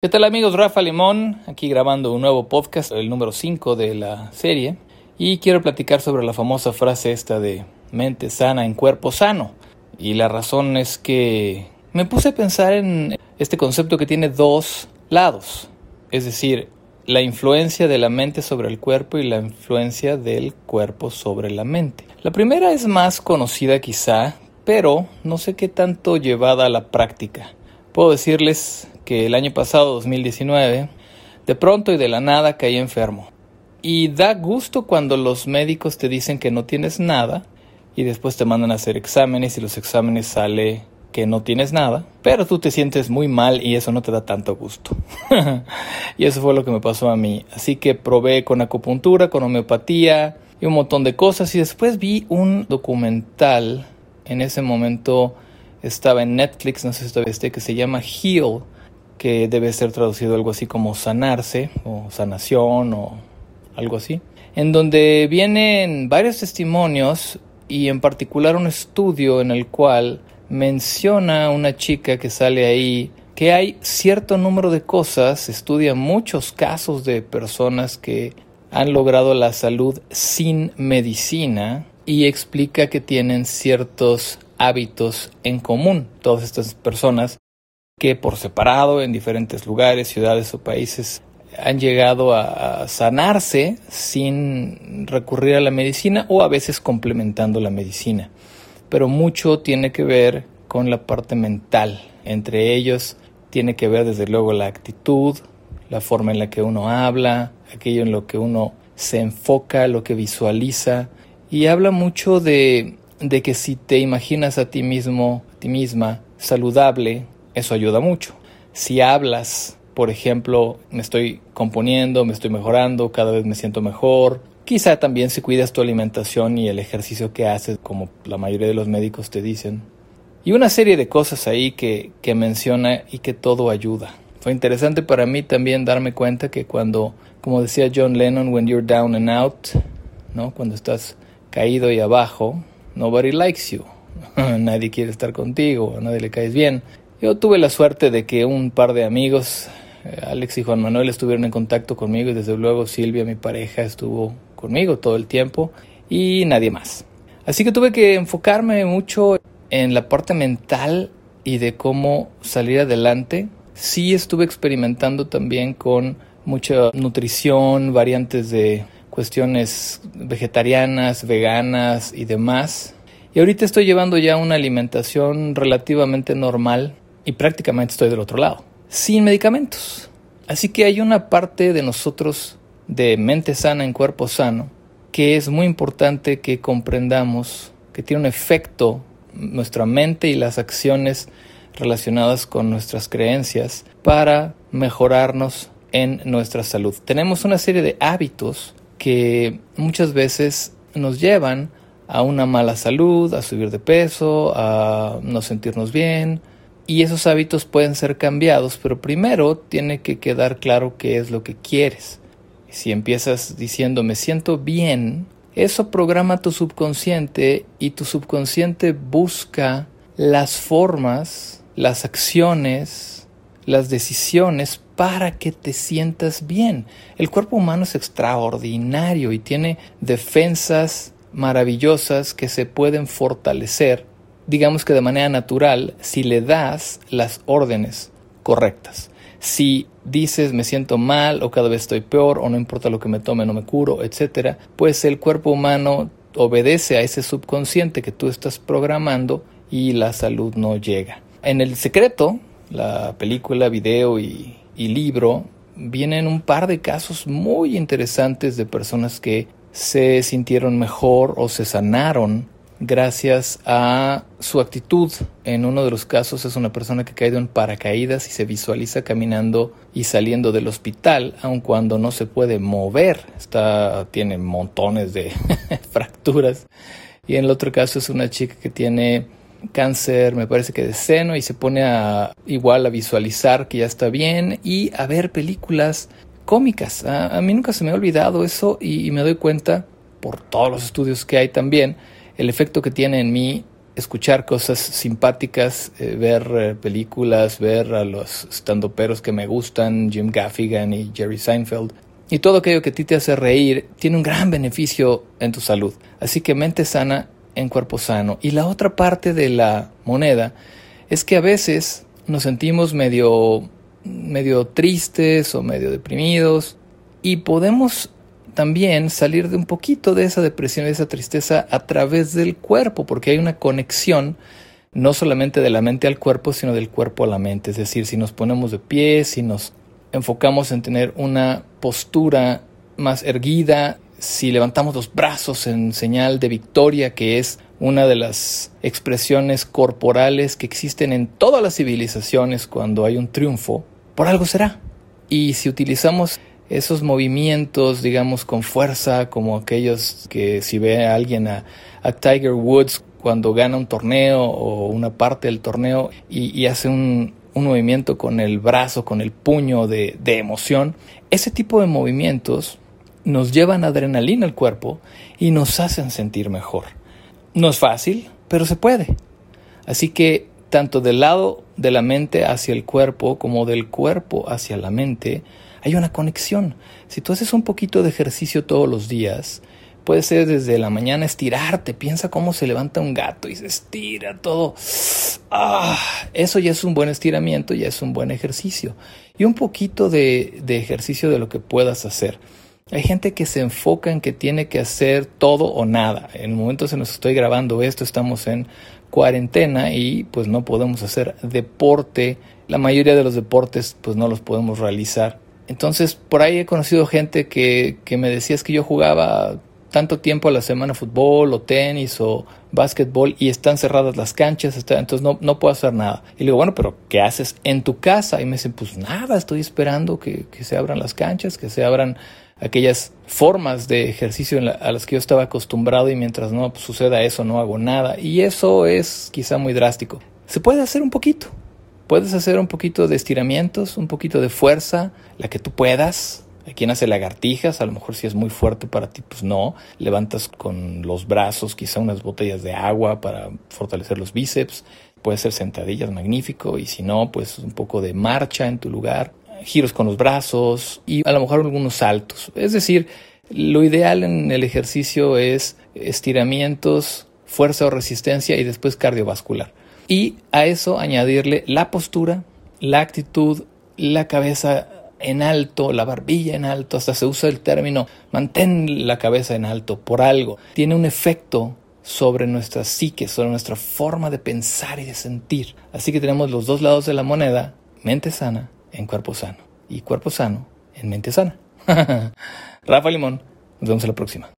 ¿Qué tal amigos? Rafa Limón, aquí grabando un nuevo podcast, el número 5 de la serie, y quiero platicar sobre la famosa frase esta de mente sana en cuerpo sano. Y la razón es que me puse a pensar en este concepto que tiene dos lados, es decir, la influencia de la mente sobre el cuerpo y la influencia del cuerpo sobre la mente. La primera es más conocida quizá, pero no sé qué tanto llevada a la práctica. Puedo decirles que el año pasado, 2019, de pronto y de la nada caí enfermo. Y da gusto cuando los médicos te dicen que no tienes nada y después te mandan a hacer exámenes y los exámenes sale que no tienes nada, pero tú te sientes muy mal y eso no te da tanto gusto. y eso fue lo que me pasó a mí. Así que probé con acupuntura, con homeopatía y un montón de cosas y después vi un documental. En ese momento estaba en Netflix, no sé si todavía esté, que se llama Heal que debe ser traducido algo así como sanarse o sanación o algo así, en donde vienen varios testimonios y en particular un estudio en el cual menciona una chica que sale ahí que hay cierto número de cosas, estudia muchos casos de personas que han logrado la salud sin medicina y explica que tienen ciertos hábitos en común. Todas estas personas que por separado en diferentes lugares, ciudades o países han llegado a sanarse sin recurrir a la medicina o a veces complementando la medicina. Pero mucho tiene que ver con la parte mental. Entre ellos tiene que ver desde luego la actitud, la forma en la que uno habla, aquello en lo que uno se enfoca, lo que visualiza. Y habla mucho de, de que si te imaginas a ti mismo, a ti misma, saludable, eso ayuda mucho. Si hablas, por ejemplo, me estoy componiendo, me estoy mejorando, cada vez me siento mejor. Quizá también si cuidas tu alimentación y el ejercicio que haces, como la mayoría de los médicos te dicen. Y una serie de cosas ahí que, que menciona y que todo ayuda. Fue interesante para mí también darme cuenta que cuando, como decía John Lennon, when you're down and out, ¿no? Cuando estás caído y abajo, nobody likes you. nadie quiere estar contigo, a nadie le caes bien. Yo tuve la suerte de que un par de amigos, eh, Alex y Juan Manuel, estuvieron en contacto conmigo y desde luego Silvia, mi pareja, estuvo conmigo todo el tiempo y nadie más. Así que tuve que enfocarme mucho en la parte mental y de cómo salir adelante. Sí estuve experimentando también con mucha nutrición, variantes de cuestiones vegetarianas, veganas y demás. Y ahorita estoy llevando ya una alimentación relativamente normal y prácticamente estoy del otro lado, sin medicamentos. Así que hay una parte de nosotros de mente sana en cuerpo sano que es muy importante que comprendamos que tiene un efecto nuestra mente y las acciones relacionadas con nuestras creencias para mejorarnos en nuestra salud. Tenemos una serie de hábitos que muchas veces nos llevan a una mala salud, a subir de peso, a no sentirnos bien, y esos hábitos pueden ser cambiados, pero primero tiene que quedar claro qué es lo que quieres. Si empiezas diciendo me siento bien, eso programa tu subconsciente y tu subconsciente busca las formas, las acciones, las decisiones para que te sientas bien. El cuerpo humano es extraordinario y tiene defensas maravillosas que se pueden fortalecer digamos que de manera natural, si le das las órdenes correctas. Si dices me siento mal o cada vez estoy peor o no importa lo que me tome no me curo, etcétera, pues el cuerpo humano obedece a ese subconsciente que tú estás programando y la salud no llega. En el secreto, la película, video y, y libro, vienen un par de casos muy interesantes de personas que se sintieron mejor o se sanaron gracias a su actitud. En uno de los casos es una persona que ha caído en paracaídas y se visualiza caminando y saliendo del hospital, aun cuando no se puede mover. Está, tiene montones de fracturas. Y en el otro caso es una chica que tiene cáncer, me parece que de seno, y se pone a igual a visualizar que ya está bien y a ver películas cómicas. A, mí nunca se me ha olvidado eso y me doy cuenta por todos los estudios que hay también el efecto que tiene en mí escuchar cosas simpáticas, eh, ver eh, películas, ver a los estandoperos que me gustan, Jim Gaffigan y Jerry Seinfeld. Y todo aquello que a ti te hace reír tiene un gran beneficio en tu salud. Así que mente sana en cuerpo sano. Y la otra parte de la moneda es que a veces nos sentimos medio, medio tristes o medio deprimidos y podemos también salir de un poquito de esa depresión, de esa tristeza a través del cuerpo, porque hay una conexión no solamente de la mente al cuerpo, sino del cuerpo a la mente. Es decir, si nos ponemos de pie, si nos enfocamos en tener una postura más erguida, si levantamos los brazos en señal de victoria, que es una de las expresiones corporales que existen en todas las civilizaciones cuando hay un triunfo, por algo será. Y si utilizamos esos movimientos, digamos, con fuerza, como aquellos que si ve a alguien a, Tiger Woods cuando gana un torneo o una parte del torneo y, hace un, movimiento con el brazo, con el puño de, de emoción, ese tipo de movimientos nos llevan adrenalina al cuerpo y nos hacen sentir mejor. No es fácil, pero se puede. Así que tanto del lado de la mente hacia el cuerpo como del cuerpo hacia la mente, hay una conexión. Si tú haces un poquito de ejercicio todos los días, puede ser desde la mañana estirarte, piensa cómo se levanta un gato y se estira todo. Ah, eso ya es un buen estiramiento, ya es un buen ejercicio. Y un poquito de, de ejercicio de lo que puedas hacer. Hay gente que se enfoca en que tiene que hacer todo o nada. En el momento en nos estoy grabando esto, estamos en cuarentena y pues no podemos hacer deporte. La mayoría de los deportes pues no los podemos realizar entonces, por ahí he conocido gente que, que me decía es que yo jugaba tanto tiempo a la semana fútbol o tenis o básquetbol y están cerradas las canchas, entonces no, no puedo hacer nada. Y le digo, bueno, pero ¿qué haces en tu casa? Y me dicen, pues nada, estoy esperando que, que se abran las canchas, que se abran aquellas formas de ejercicio a las que yo estaba acostumbrado y mientras no suceda eso no hago nada. Y eso es quizá muy drástico. Se puede hacer un poquito, Puedes hacer un poquito de estiramientos, un poquito de fuerza, la que tú puedas. Hay quien hace lagartijas, a lo mejor si es muy fuerte para ti, pues no. Levantas con los brazos quizá unas botellas de agua para fortalecer los bíceps. Puede ser sentadillas, magnífico. Y si no, pues un poco de marcha en tu lugar. Giros con los brazos y a lo mejor algunos saltos. Es decir, lo ideal en el ejercicio es estiramientos, fuerza o resistencia y después cardiovascular y a eso añadirle la postura, la actitud, la cabeza en alto, la barbilla en alto, hasta se usa el término mantén la cabeza en alto por algo. Tiene un efecto sobre nuestra psique, sobre nuestra forma de pensar y de sentir. Así que tenemos los dos lados de la moneda, mente sana en cuerpo sano y cuerpo sano en mente sana. Rafa Limón, nos vemos en la próxima.